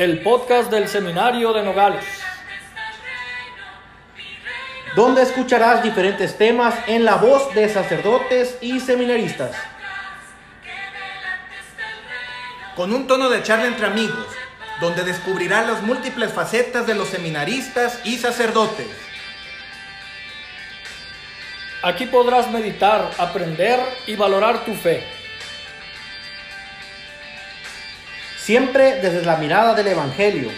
el podcast del Seminario de Nogales. Donde escucharás diferentes temas en la voz de sacerdotes y seminaristas. Con un tono de charla entre amigos, donde descubrirás las múltiples facetas de los seminaristas y sacerdotes. Aquí podrás meditar, aprender y valorar tu fe. Siempre desde la mirada del Evangelio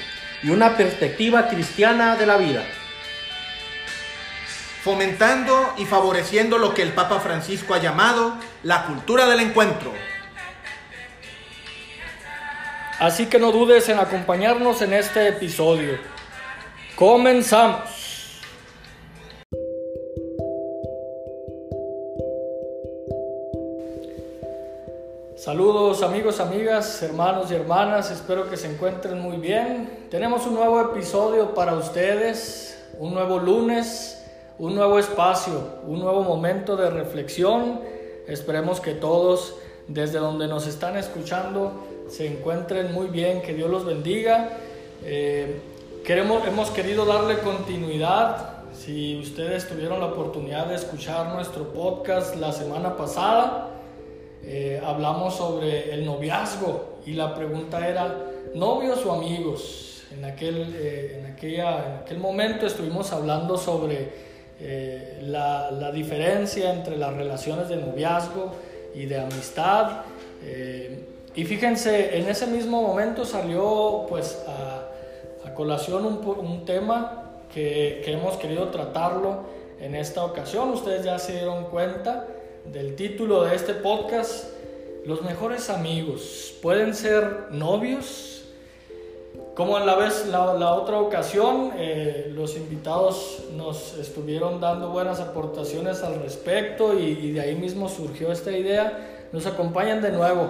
y una perspectiva cristiana de la vida. Fomentando y favoreciendo lo que el Papa Francisco ha llamado la cultura del encuentro. Así que no dudes en acompañarnos en este episodio. Comenzamos. Saludos amigos, amigas, hermanos y hermanas, espero que se encuentren muy bien. Tenemos un nuevo episodio para ustedes, un nuevo lunes, un nuevo espacio, un nuevo momento de reflexión. Esperemos que todos desde donde nos están escuchando se encuentren muy bien, que Dios los bendiga. Eh, queremos, hemos querido darle continuidad. Si ustedes tuvieron la oportunidad de escuchar nuestro podcast la semana pasada, eh, hablamos sobre el noviazgo y la pregunta era, ¿novios o amigos? En aquel, eh, en aquella, en aquel momento estuvimos hablando sobre eh, la, la, diferencia entre las relaciones de noviazgo y de amistad. y fíjense, en ese mismo momento salió pues a, a colación un, un tema que, que hemos querido tratarlo en esta ocasión. Ustedes ya se dieron cuenta del título de este podcast, los mejores amigos pueden ser novios. Como en la, vez, la, otra ocasión, eh, los invitados nos estuvieron dando buenas aportaciones al respecto y, y, de ahí mismo surgió esta idea. Nos acompañan de nuevo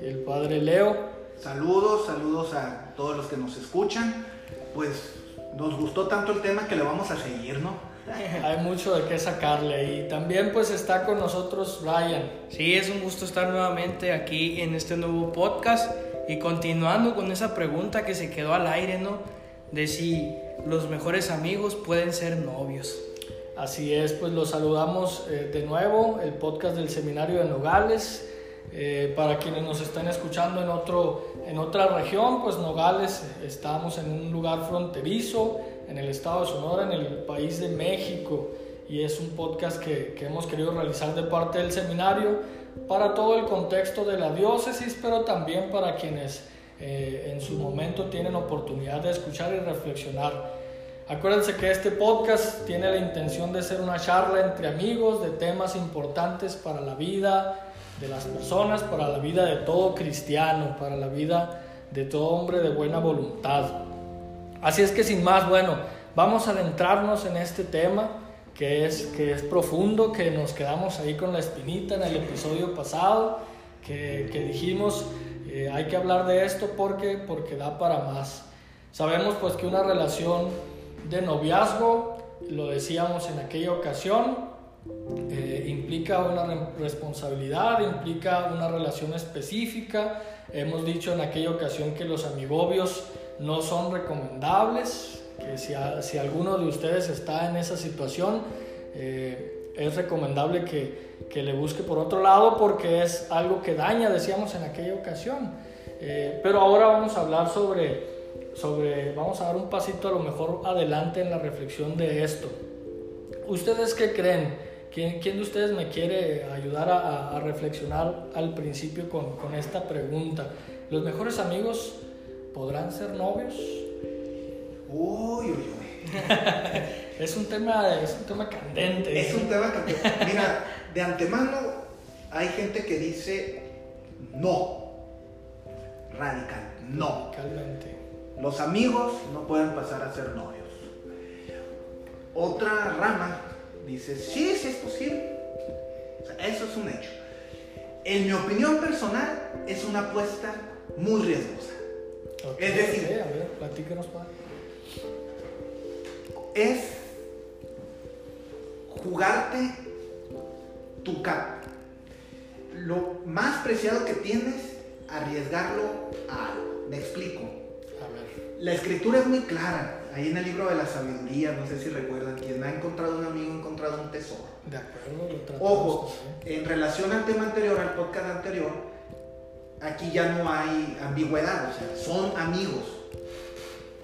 el padre Leo. Saludos, saludos a todos los que nos escuchan. Pues nos gustó tanto el tema que le vamos a seguir, ¿no? Hay mucho de qué sacarle y también pues está con nosotros Ryan. Sí, es un gusto estar nuevamente aquí en este nuevo podcast y continuando con esa pregunta que se quedó al aire, ¿no? De si los mejores amigos pueden ser novios. Así es, pues los saludamos eh, de nuevo, el podcast del Seminario de Nogales. Eh, para quienes nos están escuchando en, otro, en otra región, pues Nogales, estamos en un lugar fronterizo, en el estado de Sonora, en el país de México, y es un podcast que, que hemos querido realizar de parte del seminario para todo el contexto de la diócesis, pero también para quienes eh, en su momento tienen oportunidad de escuchar y reflexionar. Acuérdense que este podcast tiene la intención de ser una charla entre amigos de temas importantes para la vida de las personas, para la vida de todo cristiano, para la vida de todo hombre de buena voluntad. Así es que sin más, bueno, vamos a adentrarnos en este tema que es, que es profundo, que nos quedamos ahí con la espinita en el episodio pasado, que, que dijimos eh, hay que hablar de esto porque, porque da para más. Sabemos pues que una relación de noviazgo, lo decíamos en aquella ocasión, eh, implica una responsabilidad, implica una relación específica. Hemos dicho en aquella ocasión que los amigobios no son recomendables, que si, si alguno de ustedes está en esa situación, eh, es recomendable que, que, le busque por otro lado porque es algo que daña, decíamos en aquella ocasión. Eh, pero ahora vamos a hablar sobre, sobre, vamos a dar un pasito a lo mejor adelante en la reflexión de esto. ¿Ustedes qué creen? ¿Quién, quién de ustedes me quiere ayudar a, a reflexionar al principio con, con esta pregunta? ¿Los mejores amigos podrán ser novios? Uy, uy, uy. es, un tema, es un tema candente. Es un tema candente. Mira, de antemano hay gente que dice no. Radical, no. Radicalmente. Los amigos no pueden pasar a ser novios. Otra rama dice, sí, sí es posible. O sea, eso es un hecho. En mi opinión personal, es una apuesta muy riesgosa. Okay, Es decir- ok, a ver, platícanos, padre. es jugarte tu cap. Lo más preciado que tienes, arriesgarlo a algo. Me explico. A ver. La escritura es muy clara. Ahí en el libro de la sabiduría, no sé si recuerdan, quien ha encontrado un amigo ha encontrado un tesoro. De acuerdo, lo Ojo, en relación al tema anterior, al podcast anterior, aquí ya no hay ambigüedad, o sea, son amigos.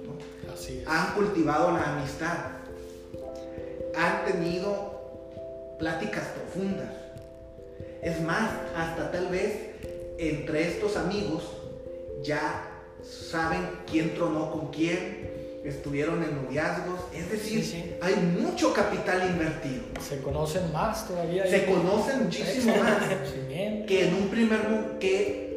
¿no? Así es. Han cultivado la amistad. Han tenido pláticas profundas. Es más, hasta tal vez entre estos amigos ya saben quién tronó con quién, estuvieron en noviazgos, es decir, Sí, sí. hay mucho capital invertido. Se conocen más todavía. Se conocen muchísimo más que en un primer que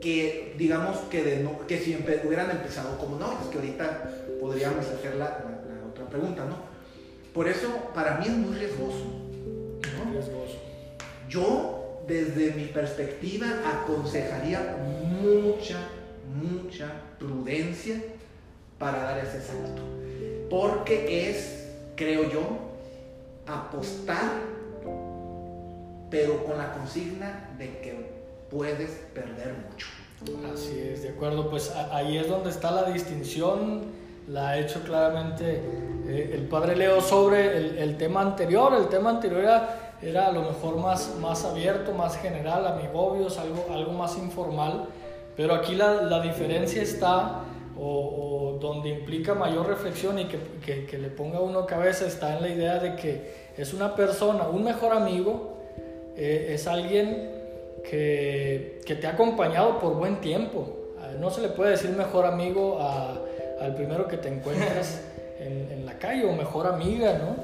que digamos que de no, que si hubieran empezado como novios, que ahorita podríamos hacer la, la- la otra pregunta, ¿no? Por eso para mí es muy riesgoso. Muy riesgoso. Yo desde mi perspectiva aconsejaría mucha, mucha prudencia para dar ese salto, porque es, creo yo, apostar, pero con la consigna de que puedes perder mucho. Así es, de acuerdo. Pues ahí es donde está la distinción. La ha hecho claramente eh, el padre Leo sobre el, tema anterior. El tema anterior era, era a lo mejor más, más abierto, más general, amigobios, algo, algo más informal. Pero aquí la, la diferencia está, o, donde implica mayor reflexión y que, que, que le ponga uno cabeza, está en la idea de que es una persona, un mejor amigo, eh, es alguien que, que te ha acompañado por buen tiempo. Ah, No se le puede decir mejor amigo a- al primero que te encuentras en, en la calle o mejor amiga, ¿no?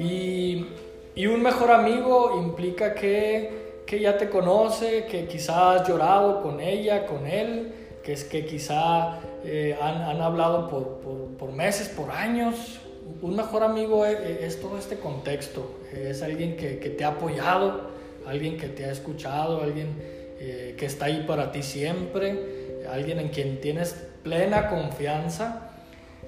Y, y un mejor amigo implica que, que ya te conoce, que quizá has llorado con ella, con él, que es que quizá eh, han, han hablado por, por- por meses, por años. Un mejor amigo es, es todo este contexto, es alguien que, que te ha apoyado, alguien que te ha escuchado, alguien eh, que está ahí para ti siempre, alguien en quien tienes plena confianza.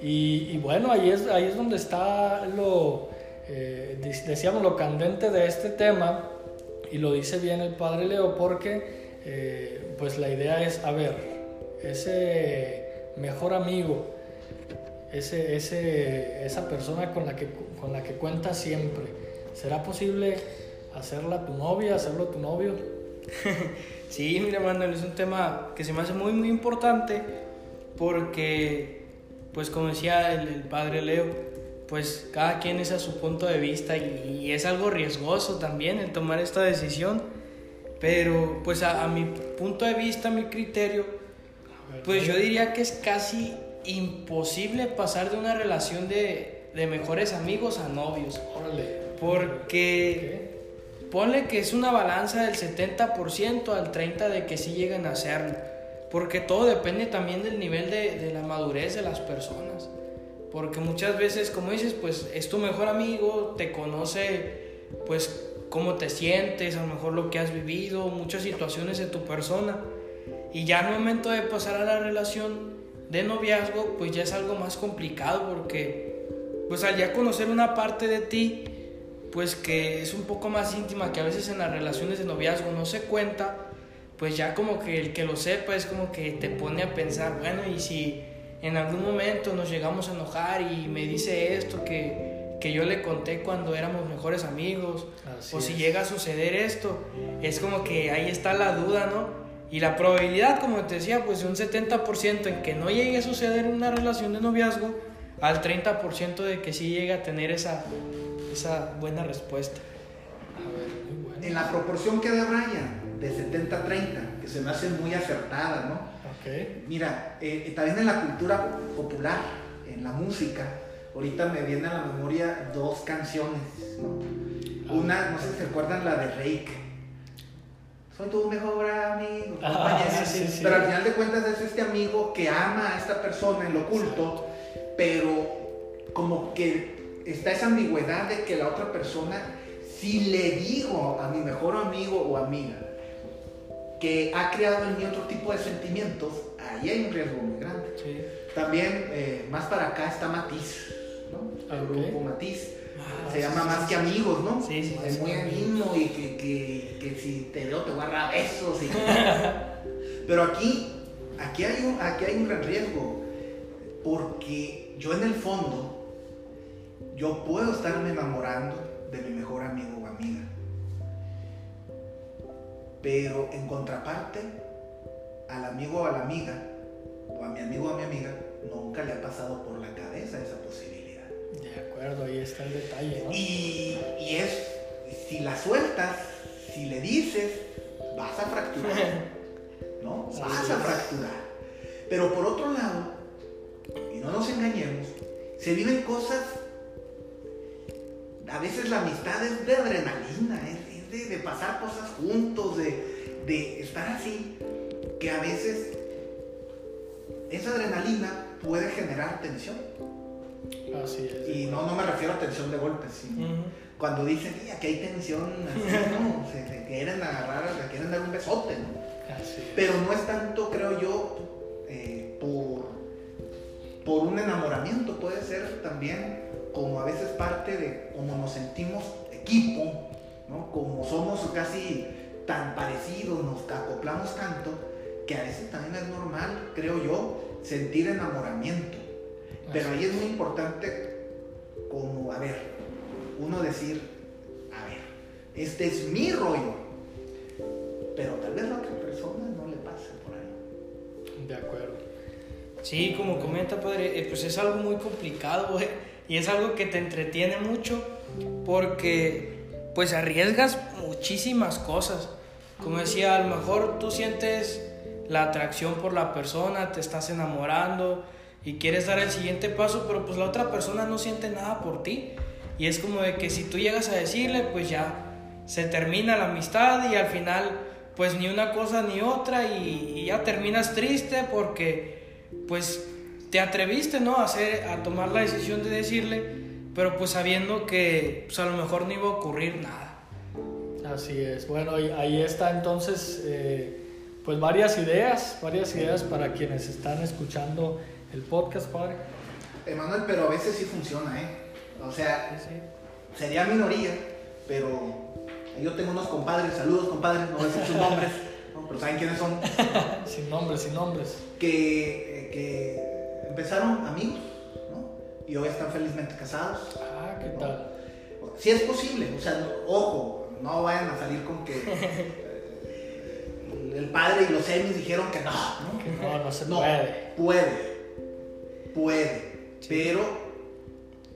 Y, bueno, ahí es, ahí es donde está lo, eh, de- decíamos, lo candente de este tema, y lo dice bien el padre Leo, porque eh, pues la idea es, a ver, ese mejor amigo, ese, ese, esa persona con la, que, con la que cuentas siempre, ¿será posible hacerla tu novia, hacerlo tu novio? Sí, mira, Manuel, es un tema que se me hace muy, muy importante porque, pues como decía el, el padre Leo, pues cada quien es a su punto de vista y, y es algo riesgoso también el tomar esta decisión, pero pues a, a mi punto de vista, a mi criterio, pues yo diría que es casi imposible pasar de una relación de, de mejores amigos a novios, Órale. porque... Ponle que es una balanza del 70% al 30% de que sí lleguen a hacerlo. Porque todo depende también del nivel de, de la madurez de las personas. Porque muchas veces, como dices, pues es tu mejor amigo, te conoce, pues cómo te sientes, a lo mejor lo que has vivido, muchas situaciones de tu persona. Y ya al momento de pasar a la relación de noviazgo, pues ya es algo más complicado porque, pues al ya conocer una parte de ti, pues que es un poco más íntima que a veces en las relaciones de noviazgo no se cuenta, pues ya como que el que lo sepa es como que te pone a pensar, bueno, y si en algún momento nos llegamos a enojar y me dice esto que, que yo le conté cuando éramos mejores amigos, Así o si es. llega a suceder esto, es como que ahí está la duda, ¿no? Y la probabilidad, como te decía, pues de un 70% en que no llegue a suceder una relación de noviazgo, al 30% de que sí llegue a tener esa, esa buena respuesta. A ver, muy bueno. En la proporción que da Brian, de 70-30, que se me hace muy acertada, ¿no? Ok. Mira, eh, también en la cultura popular, en la música, ahorita me vienen a la memoria dos canciones, ¿no? Una, no sé si se acuerdan, la de Rake. Soy tu mejor amigo. Ah, sí, sí. Pero al final de cuentas es este amigo que ama a esta persona en lo oculto, pero como que está esa ambigüedad de que la otra persona, si le digo a mi mejor amigo o amiga que ha creado en mí otro tipo de sentimientos, ahí hay un riesgo muy grande. Sí. También, eh, más para acá está Matiz, ¿no? El Ok. grupo Matiz. Ah, Se sí, llama sí, Más que. Amigos, ¿no? Sí, sí, Es muy animo y que, que, que si te veo te voy a besos. y- Pero aquí aquí hay un, aquí hay un gran riesgo, porque yo en el fondo, yo puedo estarme enamorando de mi mejor amigo o amiga, pero en contraparte, al amigo o a la amiga, o a mi amigo o a mi amiga, nunca le ha pasado por la cabeza esa posibilidad. De acuerdo, ahí está el detalle, ¿no? Y, y es, si la sueltas, si le dices, vas a fracturar, ¿no? Vas a fracturar. Pero por otro lado, y no nos engañemos, se viven cosas, a veces la amistad es de adrenalina, es, es de, de pasar cosas juntos, de, de estar así, que a veces esa adrenalina puede generar tensión. Así es. Y no, no me refiero a tensión de golpes, sino cuando dicen, "Y aquí hay tensión, así, ¿no? Se, se quieren agarrar, se quieren dar un besote, ¿no? Así es. Pero no es tanto, creo yo, eh, por, por un enamoramiento, puede ser también como a veces parte de cómo nos sentimos equipo, ¿no? Como somos casi tan parecidos, nos acoplamos tanto, que a veces también es normal, creo yo, sentir enamoramiento. Pero ahí es muy importante como, a ver, uno decir, a ver, este es mi rollo, pero tal vez a otra persona no le pase por ahí. De acuerdo. Sí, como comenta padre, eh, pues es algo muy complicado, güey. Y es algo que te entretiene mucho porque pues arriesgas muchísimas cosas. Como decía, a lo mejor tú sientes la atracción por la persona, te estás enamorando y quieres dar el siguiente paso, pero pues la otra persona no siente nada por ti. Y es como de que si tú llegas a decirle, pues ya se termina la amistad y al final pues ni una cosa ni otra y, y ya terminas triste porque pues te atreviste, ¿no? A, hacer, a tomar la decisión de decirle, pero pues sabiendo que pues a lo mejor no iba a ocurrir nada. Así es. Bueno, ahí está entonces, eh, pues varias ideas, varias ideas para quienes están escuchando el podcast, padre. Emanuel, pero a veces sí funciona, ¿eh? O sea, sería minoría, pero yo tengo unos compadres, saludos compadres, no voy a decir sus nombres, ¿no? pero saben quiénes son, Sin nombres, sin nombres. que, que empezaron amigos, ¿no? Y hoy están felizmente casados. Ah, ¿qué tal? Si es posible, o sea, ojo, no vayan a salir con que eh, el padre y los semis dijeron que no, ¿no? Que no, no se No, puede. puede, puede, pero,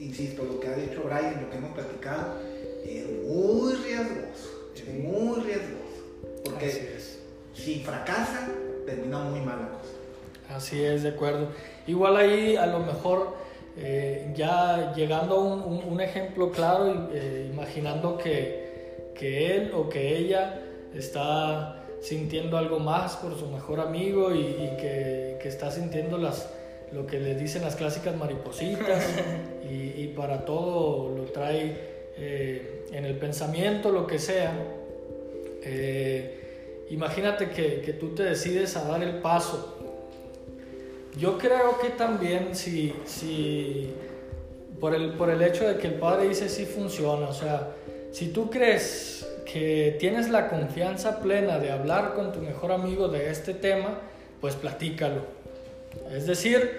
insisto, lo que ha dicho Brian, lo que hemos platicado, es muy riesgoso, es muy riesgoso, porque si fracasa, termina muy mal la cosa. Así es, de acuerdo. Igual ahí a lo mejor eh, ya llegando a un, un- un ejemplo claro, eh, imaginando que, que él o que ella está sintiendo algo más por su mejor amigo y, y que, que está sintiendo las, lo que le dicen las clásicas maripositas y, y para todo lo trae eh, en el pensamiento, lo que sea. Imagínate que, que tú te decides a dar el paso yo creo que también si, si por, el, por el hecho de que el padre dice sí funciona, o sea, si tú crees que tienes la confianza plena de hablar con tu mejor amigo de este tema, pues platícalo. Es decir,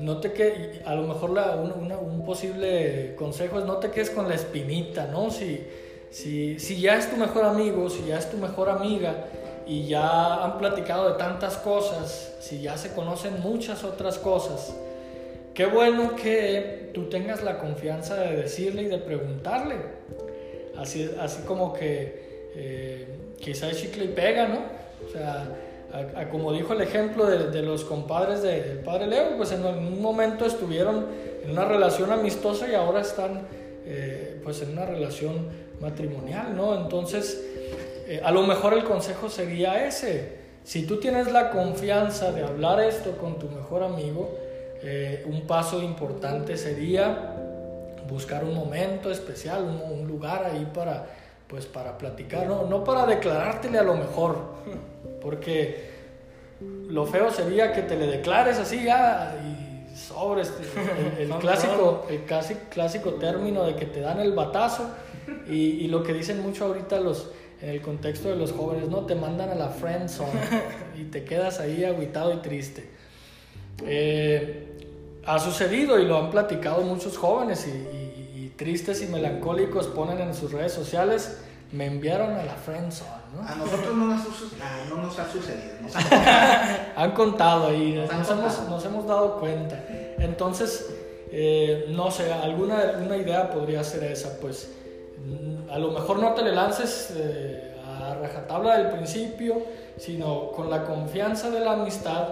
no te que a lo mejor la- un, una- un posible consejo es no te quedes con la espinita, ¿no? Si, si, si ya es tu mejor amigo, si ya es tu mejor amiga y ya han platicado de tantas cosas, si ya se conocen muchas otras cosas, qué bueno que tú tengas la confianza de decirle y de preguntarle. Así, así como que eh, quizá es chicle y pega, ¿no? O sea, a- a como dijo el ejemplo de, de los compadres de- del padre Leo, pues en un momento estuvieron en una relación amistosa y ahora están eh, pues en una relación matrimonial, ¿no? Entonces, eh, a lo mejor el consejo sería ese. Si tú tienes la confianza de hablar esto con tu mejor amigo, eh, un paso importante sería buscar un momento especial, un, un lugar ahí para, pues, para platicar, ¿no? no para declarártele a lo mejor, porque lo feo sería que te le declares así ya y sobre este, el, clásico, el casi, clásico término de que te dan el batazo y, y lo que dicen mucho ahorita los, en el contexto de los jóvenes, ¿no? Te mandan a la friend zone y te quedas ahí agüitado y triste. Eh, ha sucedido y lo han platicado muchos jóvenes y, y tristes y melancólicos ponen en sus redes sociales me enviaron a la friendzone, ¿no? A nosotros no nos, ah, no nos ha sucedido. Nos han, han contado ahí, Nos nos, hemos, contado. nos hemos dado cuenta. Entonces, eh, no sé, alguna una idea podría ser esa, pues a lo mejor no te le lances eh, a rajatabla del principio, sino con la confianza de la amistad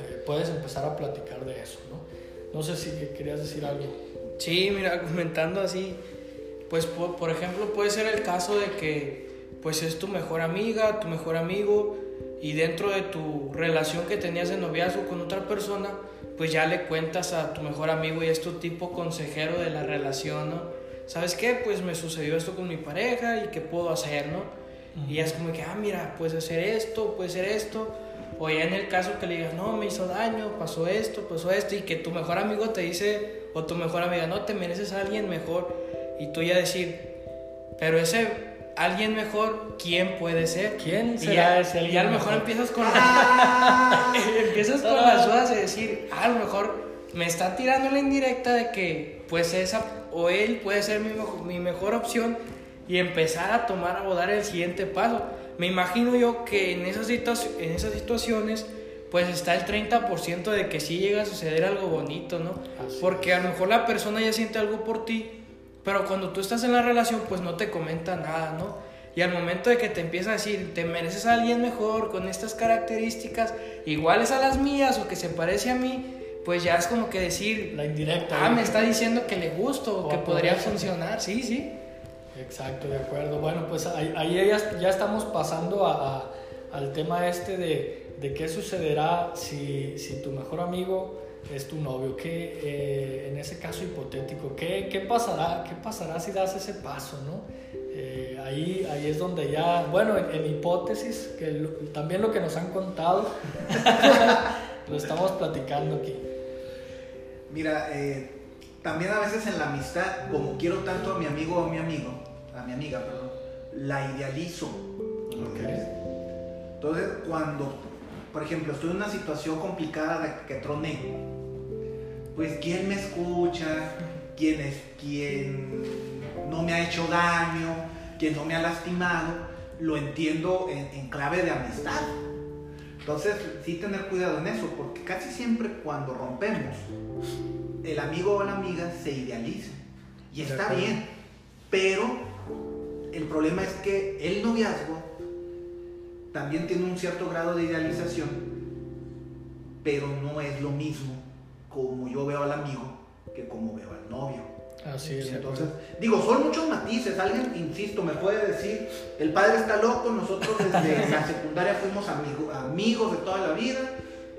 eh, puedes empezar a platicar de eso, ¿no? No sé si querías decir algo. Sí, mira, comentando así, pues por, ejemplo puede ser el caso de que pues es tu mejor amiga, tu mejor amigo y dentro de tu relación que tenías de noviazgo con otra persona, pues ya le cuentas a tu mejor amigo y es tu tipo consejero de la relación, ¿no? ¿Sabes qué? Pues me sucedió esto con mi pareja y qué puedo hacer, ¿no? Y es como que, ah, mira, puedes hacer esto, puedes hacer esto. O ya en el caso que le digas, no, me hizo daño, pasó esto, pasó esto, y que tu mejor amigo te dice, o tu mejor amiga, no, te mereces a alguien mejor. Y tú ya decir, pero ese alguien mejor, ¿quién puede ser? ¿Quién Y será ya, ese alguien y a lo mejor mejor? empiezas con, Ah, empiezas con las dudas de decir, "Ah, a lo mejor me está tirando la indirecta de que, pues esa, o él puede ser mi, mi mejor opción y empezar a tomar o dar el siguiente paso. Me imagino yo que en esas, situa- en esas situaciones, pues está el 30% de que sí llega a suceder algo bonito, ¿no? Así Porque a lo mejor la persona ya siente algo por ti, pero cuando tú estás en la relación, pues no te comenta nada, ¿no? Y al momento de que te empieza a decir, te mereces a alguien mejor, con estas características, iguales a las mías o que se parece a mí, pues ya es como que decir, La indirecta. ah, ¿no? me está diciendo que le gusto o que podría funcionar, sí, sí. Exacto, de acuerdo. Bueno, pues ahí, ahí ya, ya estamos pasando a- a- al tema este de, de qué sucederá si, si tu mejor amigo es tu novio. ¿Qué, eh, en ese caso hipotético, ¿qué, qué, pasará, ¿qué pasará si das ese paso? ¿no? Eh, ahí, ahí es donde ya, bueno, en, en hipótesis, que lo- también lo que nos han contado, lo estamos platicando aquí. Mira, eh, también a veces en la amistad, como quiero tanto a mi amigo o a mi amigo, a mi amiga, perdón, la idealizo. Entonces, cuando, por ejemplo, estoy en una situación complicada de que troné, pues quién me escucha, quién es quien no me ha hecho daño, quien no me ha lastimado, lo entiendo en, en clave de amistad. Entonces, sí tener cuidado en eso, porque casi siempre cuando rompemos, el amigo o la amiga se idealiza. Y está bien, pero el problema es que el noviazgo también tiene un cierto grado de idealización, pero no es lo mismo como yo veo al amigo que como veo al novio. Así es. Entonces, digo, son muchos matices. Alguien, insisto, me puede decir, el padre está loco, nosotros desde la secundaria fuimos amigo- amigos de toda la vida,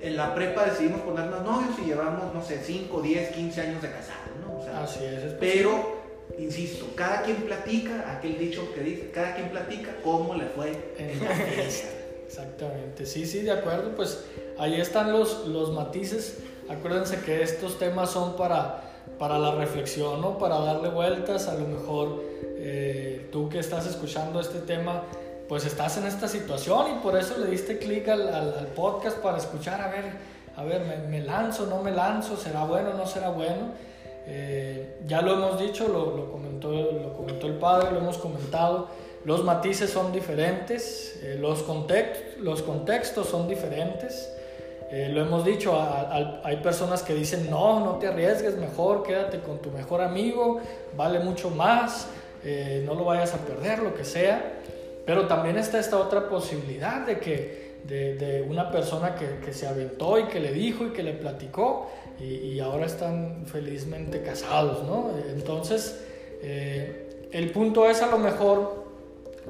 en la prepa decidimos ponernos novios y llevamos, no sé, 5, 10, 15 años de casados, ¿no? O sea, Así es. es pero, insisto, cada quien platica, aquel dicho que dice, cada quien platica cómo le fue en la fiesta. Exactamente, sí, sí, de acuerdo, pues ahí están los, los matices. Acuérdense que estos temas son para, para la reflexión, ¿no? Para darle vueltas, a lo mejor eh, tú que estás escuchando este tema, pues estás en esta situación y por eso le diste clic al, al- al podcast para escuchar, a ver, a ver, ¿me, me lanzo, no me lanzo? ¿Será bueno, no será bueno? Eh, ya lo hemos dicho, lo, lo comentó, lo comentó el padre, lo hemos comentado. Los matices son diferentes, eh, los, context- los contextos son diferentes. Eh, lo hemos dicho, hay personas que dicen, no, no te arriesgues, mejor quédate con tu mejor amigo, vale mucho más, eh, no lo vayas a perder, lo que sea. Pero también está esta otra posibilidad de que de, una persona que, que se aventó y que le dijo y que le platicó y, y ahora están felizmente casados, ¿no? Entonces, eh, el punto es a lo mejor,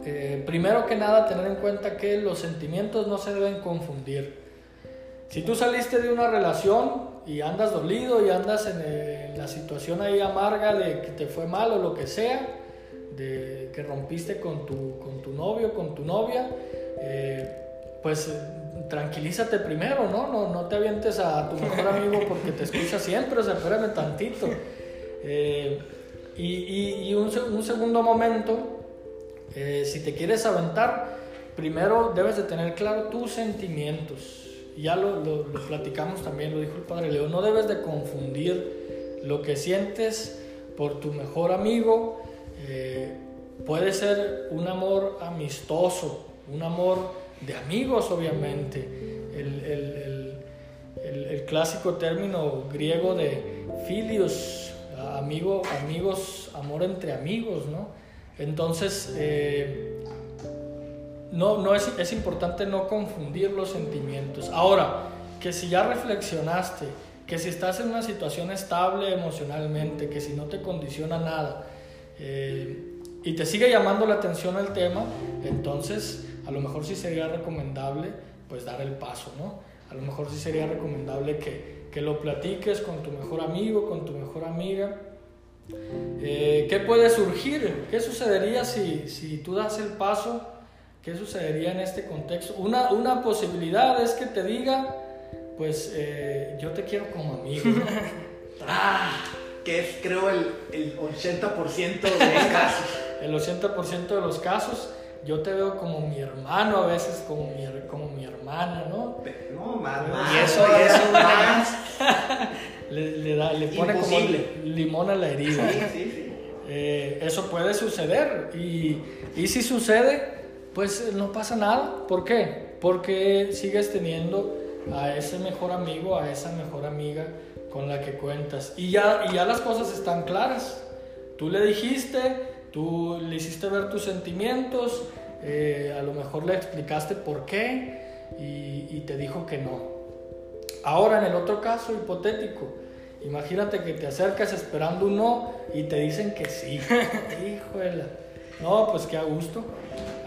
eh, primero que nada, tener en cuenta que los sentimientos no se deben confundir. Si tú saliste de una relación y andas dolido y andas en, eh, en la situación ahí amarga de que te fue mal o lo que sea, de que rompiste con tu, con tu novio, con tu novia, eh, pues eh, tranquilízate primero, ¿no? ¿no? No te avientes a tu mejor amigo porque te escucha siempre, o sea, espérame tantito. Y y- un, un segundo momento, si te quieres aventar, primero debes de tener claro tus sentimientos. Ya lo, lo, lo platicamos también, lo dijo el padre Leo, no debes de confundir lo que sientes por tu mejor amigo. Eh, puede ser un amor amistoso, un amor de amigos obviamente. El, el, el, el clásico término griego de filios, amigo, amigos, amor entre amigos, ¿no? Entonces, eh, no, no es, es importante no confundir los sentimientos. Ahora, que si ya reflexionaste, que si estás en una situación estable emocionalmente, que si no te condiciona nada eh, y te sigue llamando la atención el tema, entonces a lo mejor sí sería recomendable pues dar el paso, ¿no? A lo mejor sí sería recomendable que, que lo platiques con tu mejor amigo, con tu mejor amiga. Eh, ¿Qué puede surgir? ¿Qué sucedería si, si tú das el paso? ¿Qué sucedería en este contexto? Una, una posibilidad es que te diga, pues eh, yo te quiero como amigo. Ah, que es creo el, el 80% de casos. el 80% de los casos, yo te veo como mi hermano, a veces como mi, como mi hermana, ¿no? No, más, Y eso- más, eso- más. Le, le da, le pone Imposible. como limón a la herida. Sí, sí, sí. Eh, eso puede suceder y, y si sucede, pues no pasa nada. ¿Por qué? Porque sigues teniendo a ese mejor amigo, a esa mejor amiga con la que cuentas. Y ya, y ya las cosas están claras. Tú le dijiste, tú le hiciste ver tus sentimientos, eh, a lo mejor le explicaste por qué y, y te dijo que no. Ahora en el otro caso hipotético, imagínate que te acercas esperando un no y te dicen que sí. Híjole. No, pues qué a gusto.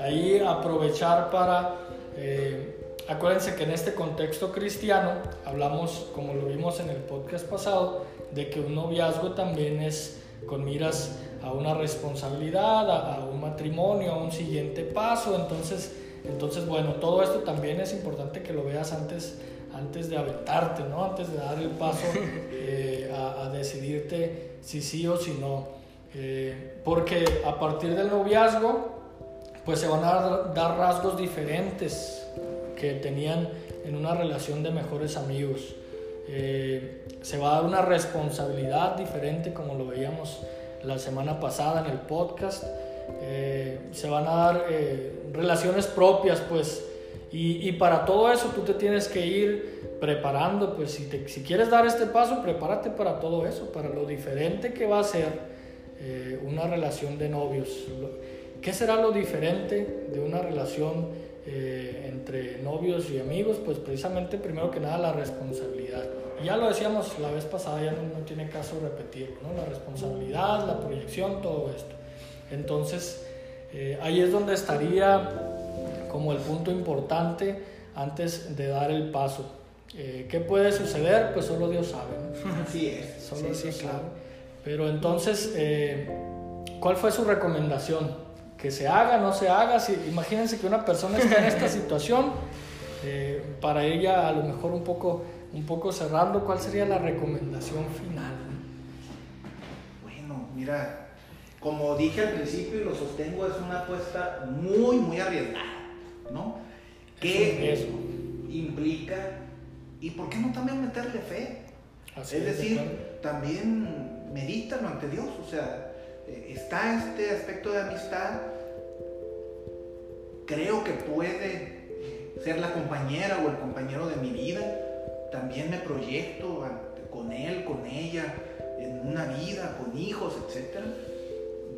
Ahí aprovechar para... eh, acuérdense que en este contexto cristiano hablamos, como lo vimos en el podcast pasado, de que un noviazgo también es con miras a una responsabilidad, a, a un matrimonio, a un siguiente paso. Entonces, entonces, bueno, todo esto también es importante que lo veas antes, antes de aventarte, ¿no? Antes de dar el paso eh, a, a decidirte si sí o si no. Eh, porque a partir del noviazgo, pues se van a dar, rasgos diferentes que tenían en una relación de mejores amigos. Eh, se va a dar una responsabilidad diferente como lo veíamos la semana pasada en el podcast. Eh, se van a dar eh, relaciones propias, pues. Y, y para todo eso tú te tienes que ir preparando, pues si, te- si quieres dar este paso, prepárate para todo eso, para lo diferente que va a ser eh, una relación de novios. ¿Qué será lo diferente de una relación eh, entre novios y amigos? Pues precisamente, primero que nada, la responsabilidad. Y ya lo decíamos la vez pasada, ya no, no tiene caso repetirlo, ¿no? La responsabilidad, la proyección, todo esto. Entonces, eh, ahí es donde estaría como el punto importante antes de dar el paso. Eh, ¿Qué puede suceder? Pues solo Dios sabe. ¿no? Así es. Solo Sí, Dios sí, sabe. claro. Pero entonces, eh, ¿cuál fue su recomendación? Que se haga, no se haga. Si, imagínense que una persona está en esta situación, eh, para ella a lo mejor un poco, un poco cerrando, ¿cuál sería la recomendación final? Bueno, mira, como dije al principio y lo sostengo, es una apuesta muy, muy arriesgada, ¿no? Es un Que riesgo. implica, y por qué no también meterle fe? Así es de decir, también medítalo ante Dios, o sea, eh, está este aspecto de amistad, creo que puede eh, ser la compañera o el compañero de mi vida, también me proyecto con él, con ella, en una vida, con hijos, etc.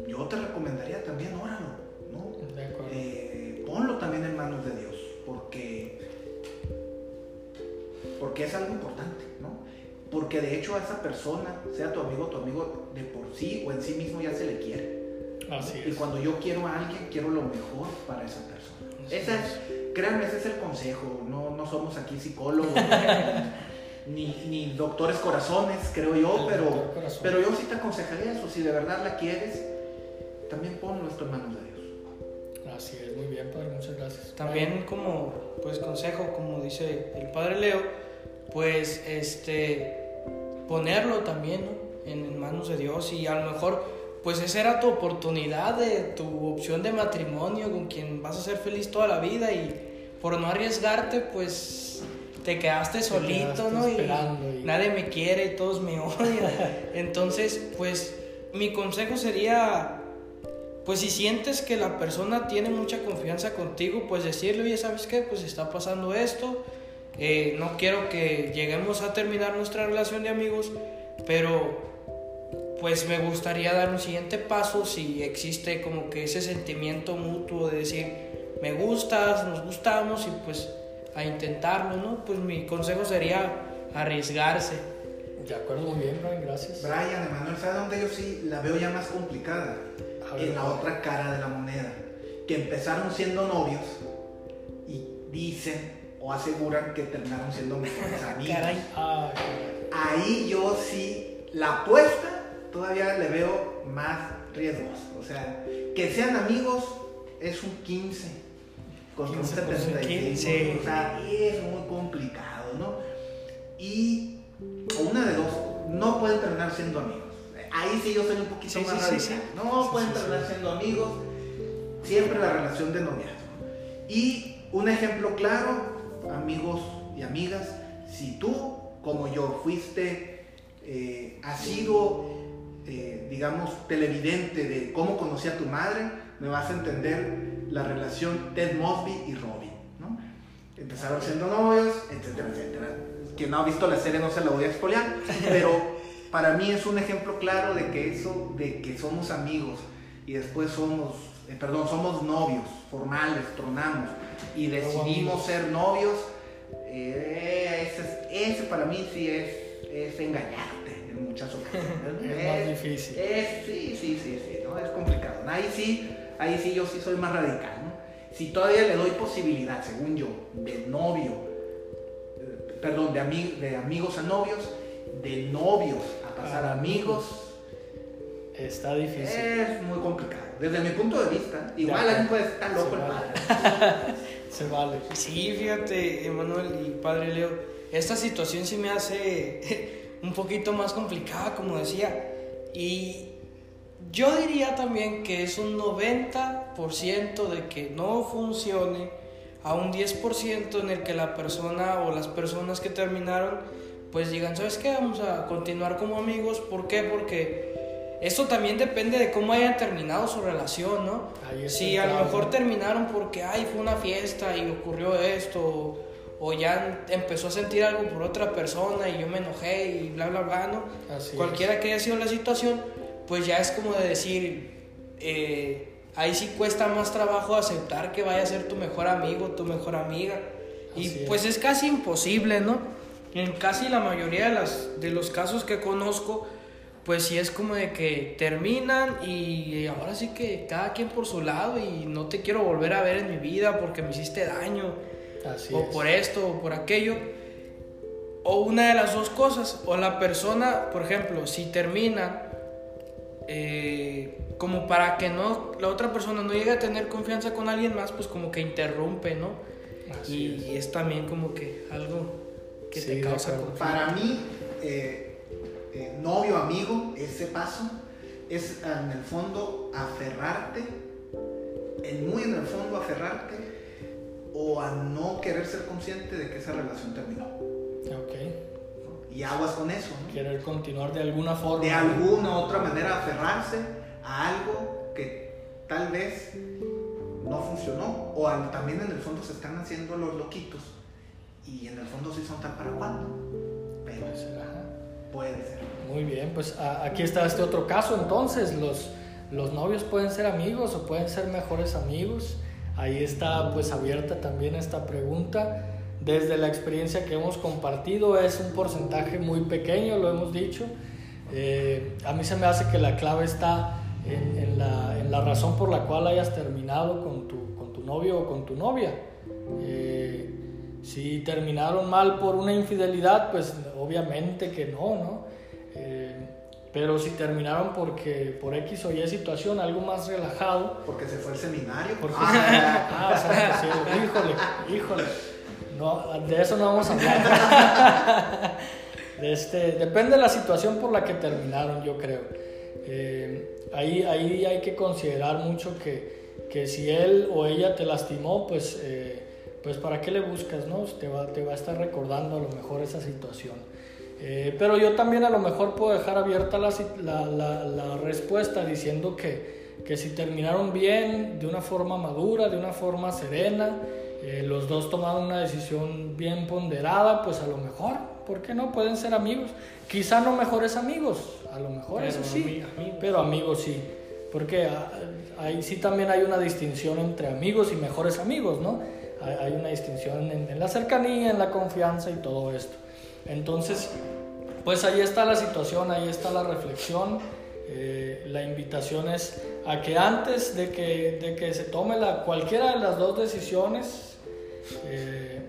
Yo te recomendaría también, óralo, ¿no? De. Eh, ponlo también en manos de Dios, porque, porque es algo importante. Porque de hecho a esa persona, sea tu amigo o tu amigo, de por sí o en sí mismo ya se le quiere. Así Y es. cuando yo quiero a alguien, quiero lo mejor para esa persona. Esa es, créanme, ese es el consejo. No, no somos aquí psicólogos, ni, ni doctores corazones, creo yo, El pero, pero yo sí te aconsejaría eso. Si de verdad la quieres, también ponlo esto en manos de Dios. Así es, muy bien, padre, muchas gracias. También como pues consejo, como dice el padre Leo, pues este ponerlo también ¿no? en, en manos de Dios y a lo mejor pues esa era tu oportunidad de tu opción de matrimonio con quien vas a ser feliz toda la vida y por no arriesgarte, pues te quedaste solito, quedaste ¿no? Y y- nadie me quiere y todos me odian. Entonces, pues mi consejo sería, pues si sientes que la persona tiene mucha confianza contigo, pues decirle, oye, ¿sabes qué? Pues está pasando esto, eh, no quiero que lleguemos a terminar nuestra relación de amigos, pero pues me gustaría dar un siguiente paso si existe como que ese sentimiento mutuo de decir, me gustas, nos gustamos y pues a intentarlo, ¿no? Pues mi consejo sería arriesgarse. De acuerdo, muy bien, Brian, gracias. Brian, Emanuel, ¿sabe dónde yo sí la veo ya más complicada? Ver, en la otra cara de la moneda. Que empezaron siendo novios y dicen o aseguran que terminaron siendo mejores amigos. Ah. Ahí yo sí, la apuesta todavía le veo más riesgos. O sea, que sean amigos es un 15 contra un 15%, 75. 15. O sea, es muy complicado, ¿no? Y una de dos, no pueden terminar siendo amigos. Ahí sí yo soy un poquito Sí, más sí, sí. No pueden terminar siendo amigos. Siempre la relación de noviazgo. Y un ejemplo claro, amigos y amigas, si tú, como yo, fuiste, eh, has sido, eh, digamos, televidente de cómo conocí a tu madre, me vas a entender la relación Ted Mosby y Robin, ¿no? Empezaron siendo novios, etcétera, etcétera. Quien no ha visto la serie no se la voy a expoliar, pero para mí es un ejemplo claro de que eso, de que somos amigos y después somos, eh, perdón, somos novios formales, tronamos y decidimos ser novios, eh, ese, ese para mí sí es, es engañarte en muchas ocasiones. Es más difícil. es- sí, sí, sí, sí, ¿no? Es complicado. Ahí sí, ahí sí yo sí soy más radical, ¿no? Si todavía le doy posibilidad, según yo, de novio, eh, perdón, de, ami- de amigos a novios, de novios a pasar a amigos, Está difícil. es muy complicado. Desde mi punto de vista, igual alguien puede estar loco el padre. Se vale. Sí, fíjate, Emanuel y Padre Leo, esta situación sí me hace un poquito más complicada, como decía. Y yo diría también que es un 90% de que no funcione, a un 10% en el que la persona o las personas que terminaron, pues digan, ¿sabes qué? Vamos a continuar como amigos. ¿Por qué? Porque esto también depende de cómo hayan terminado su relación, ¿no? Si a lo mejor terminaron porque, ay, fue una fiesta y ocurrió esto, o, o ya empezó a sentir algo por otra persona y yo me enojé y bla, bla, bla, ¿no? Así Cualquiera que haya sido la situación, pues ya es como de decir, eh, ahí sí cuesta más trabajo aceptar que vaya a ser tu mejor amigo, tu mejor amiga. Y es. pues es casi imposible, ¿no? En casi la mayoría de, las, de los casos que conozco, pues sí es como de que terminan y ahora sí que cada quien por su lado y no te quiero volver a ver en mi vida porque me hiciste daño Así o es. por esto o por aquello. O una de las dos cosas. O la persona, por ejemplo, si termina eh, como para que no la otra persona no llegue a tener confianza con alguien más, pues como que interrumpe, ¿no? Así Y es. también como que algo que Sí, te causa conflicto. Para mí, eh, eh, novio, amigo, ese paso es en el fondo aferrarte, en muy en el fondo aferrarte o a no querer ser consciente de que esa relación terminó. Ok. Y aguas con eso, ¿no? Querer continuar de alguna forma. De alguna u otra manera aferrarse a algo que tal vez no funcionó o al- también en el fondo se están haciendo los loquitos y en el fondo sí son tal para cuando. Pero Puede ser, ajá. Puede ser. Muy bien, pues aquí está este otro caso entonces. Los, los novios pueden ser amigos o pueden ser mejores amigos. Ahí está pues abierta también esta pregunta. Desde la experiencia que hemos compartido es un porcentaje muy pequeño, lo hemos dicho. Eh, a mí se me hace que la clave está en, en la, en la razón por la cual hayas terminado con tu, con tu novio o con tu novia. Eh, si terminaron mal por una infidelidad, pues obviamente que no, ¿no? Eh, pero si terminaron porque por X o Y situación, algo más relajado, Porque se fue al seminario. porque Ah, ah, santo cielo, híjole, híjole, no, de eso no vamos a hablar. De este, depende de la situación por la que terminaron, yo creo. eh, ahí, ahí hay que considerar mucho que, que si él o ella te lastimó, pues, eh, pues para qué le buscas, ¿no? Te va, te va a estar recordando a lo mejor esa situación. Eh, pero yo también a lo mejor puedo dejar abierta la, la, la, respuesta diciendo que, que, si terminaron bien, de una forma madura, de una forma serena, eh, los dos tomaron una decisión bien ponderada, pues a lo mejor, ¿por qué no? Pueden ser amigos. Quizá no mejores amigos, a lo mejor eso sí, pero amigos sí. Porque ah, ahí sí también hay una distinción entre amigos y mejores amigos, ¿no? Hay una distinción en la cercanía, en la confianza y todo esto. Entonces, pues ahí está la situación, ahí está la reflexión. Eh, la invitación es a que antes de que, de que se tome la, cualquiera de las dos decisiones, eh,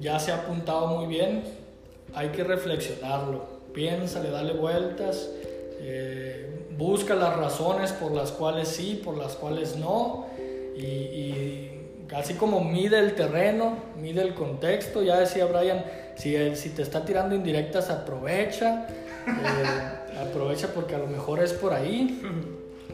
ya se ha apuntado muy bien, hay que reflexionarlo. Piénsale, dale vueltas, eh, busca las razones por las cuales sí, por las cuales no, y, y así como mide el terreno, mide el contexto, ya decía Brian, si, si te está tirando indirectas, aprovecha, eh, aprovecha porque a lo mejor es por ahí,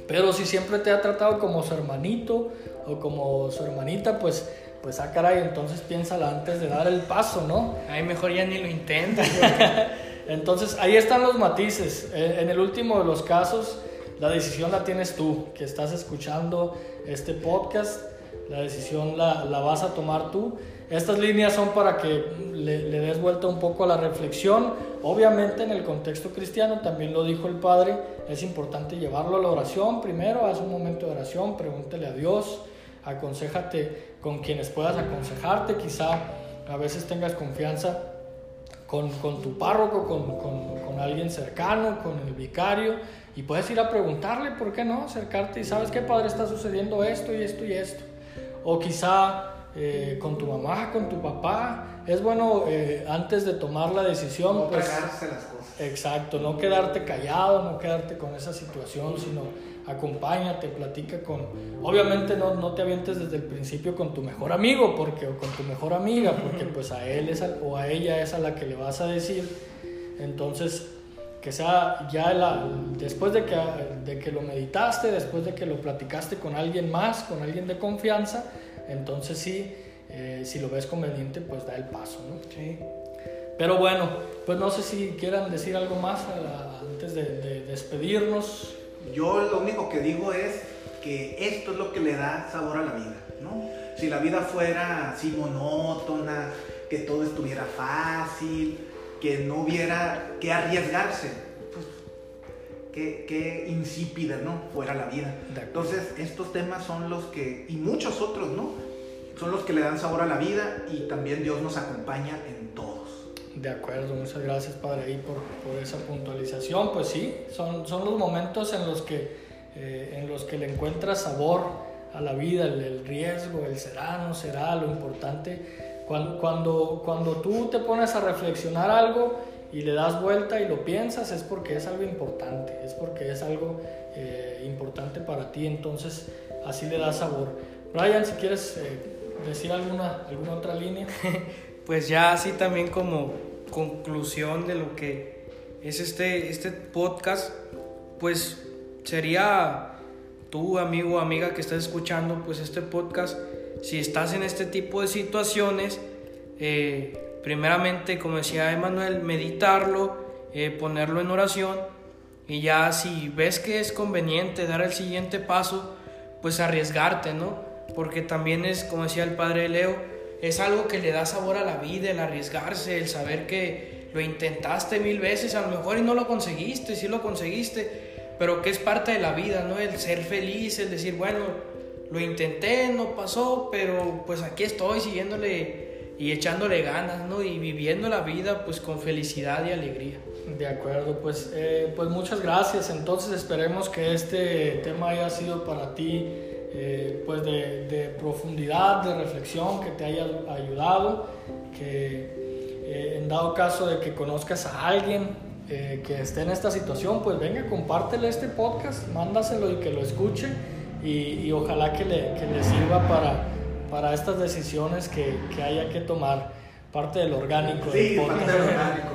pero si siempre te ha tratado como su hermanito o como su hermanita, pues pues ah caray, entonces piénsala antes de dar el paso, ¿no? Ay, mejor ya ni lo intentas. entonces ahí están los matices. En el último de los casos, la decisión la tienes tú, que estás escuchando este podcast la decisión la, la, vas a tomar tú. Estas líneas son para que le, le, des vuelta un poco a la reflexión. Obviamente en el contexto cristiano, también lo dijo el Padre, es importante llevarlo a la oración primero, haz un momento de oración, pregúntele a Dios, aconsejate con quienes puedas aconsejarte, quizá a veces tengas confianza con, con tu párroco, con, con, con, alguien cercano, con el vicario, y puedes ir a preguntarle, ¿por qué no? Acercarte y sabes qué, Padre, está sucediendo esto y esto y esto o quizá eh, con tu mamá, con tu papá. Es bueno eh, antes de tomar la decisión. No pues, las cosas. Exacto, no quedarte callado, no quedarte con esa situación, sino acompáñate, platica con... Obviamente no, no te avientes desde el principio con tu mejor amigo porque, o con tu mejor amiga, porque pues a él es o a ella es a la que le vas a decir. Entonces, que sea ya la, después de que, de que lo meditaste, después de que lo platicaste con alguien más, con alguien de confianza, entonces sí, eh, si lo ves conveniente, pues da el paso, ¿no? Sí. Pero bueno, pues no sé si quieran decir algo más antes de, de despedirnos. Yo lo único que digo es que esto es lo que le da sabor a la vida, ¿no? Si la vida fuera así monótona, que todo estuviera fácil, que no hubiera que arriesgarse. Pues, qué, insípida, ¿no? Fuera la vida. Entonces, estos temas son los que, y muchos otros, ¿no? Son los que le dan sabor a la vida y también Dios nos acompaña en todos. De acuerdo, muchas gracias Padre ahí por, por esa puntualización. Pues sí, son, son los momentos en los que, eh, en los que le encuentras sabor a la vida, el, el riesgo, el será, no será, lo importante cuando, cuando, cuando tú te pones a reflexionar algo y le das vuelta y lo piensas, es porque es algo importante, es porque es algo eh, importante para ti, entonces así le das sabor. Brian, si quieres eh, decir alguna, alguna otra línea. pues ya así también como conclusión de lo que es este, este podcast, pues sería tú, amigo o amiga que estás escuchando, pues este podcast si estás en este tipo de situaciones, eh, primeramente, como decía Emanuel, meditarlo, eh, ponerlo en oración y ya si ves que es conveniente dar el siguiente paso, pues arriesgarte, ¿no? Porque también es, como decía el padre Leo, es algo que le da sabor a la vida, el arriesgarse, el saber que lo intentaste mil veces, a lo mejor y no lo conseguiste, sí lo conseguiste, pero que es parte de la vida, ¿no? El ser feliz, el decir, bueno, lo intenté, no pasó, pero pues aquí estoy siguiéndole y echándole ganas, ¿no? Y viviendo la vida pues con felicidad y alegría. De acuerdo, pues, eh, pues muchas gracias. Entonces esperemos que este tema haya sido para ti eh, pues de, profundidad, de reflexión, que te haya ayudado, que eh, en dado caso de que conozcas a alguien que esté en esta situación, pues venga, compártele este podcast, mándaselo y que lo escuche y, ojalá que le, que le, sirva para, para estas decisiones que, que, haya que tomar, parte del orgánico. Sí, parte del orgánico.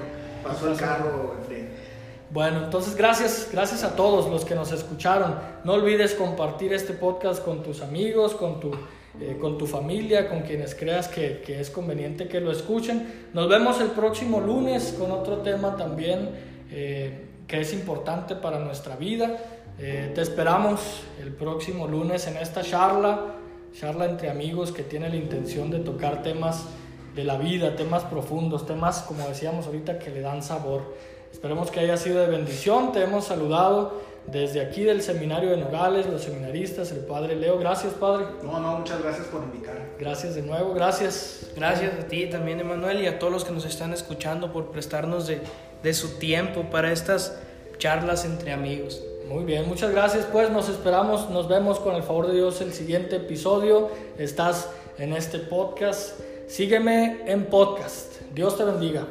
Pasó el carro. Bueno, entonces gracias, gracias a todos los que nos escucharon. No olvides compartir este podcast con tus amigos, con tu, eh, con tu familia, con quienes creas que, que, es conveniente que lo escuchen. Nos vemos el próximo lunes con otro tema también eh, que es importante para nuestra vida. Eh, te esperamos el próximo lunes en esta charla, charla entre amigos que tiene la intención de tocar temas de la vida, temas profundos, temas, como decíamos ahorita, que le dan sabor. Esperemos que haya sido de bendición. Te hemos saludado desde aquí del seminario de Nogales, los seminaristas, el Padre Leo. Gracias, Padre. No, no, muchas gracias por invitar. Gracias de nuevo, gracias. Gracias a ti también, Emanuel, y a todos los que nos están escuchando por prestarnos de, de su tiempo para estas charlas entre amigos. Muy bien, muchas gracias. Pues nos esperamos, nos vemos con el favor de Dios el siguiente episodio. Estás en este podcast. Sígueme en podcast. Dios te bendiga.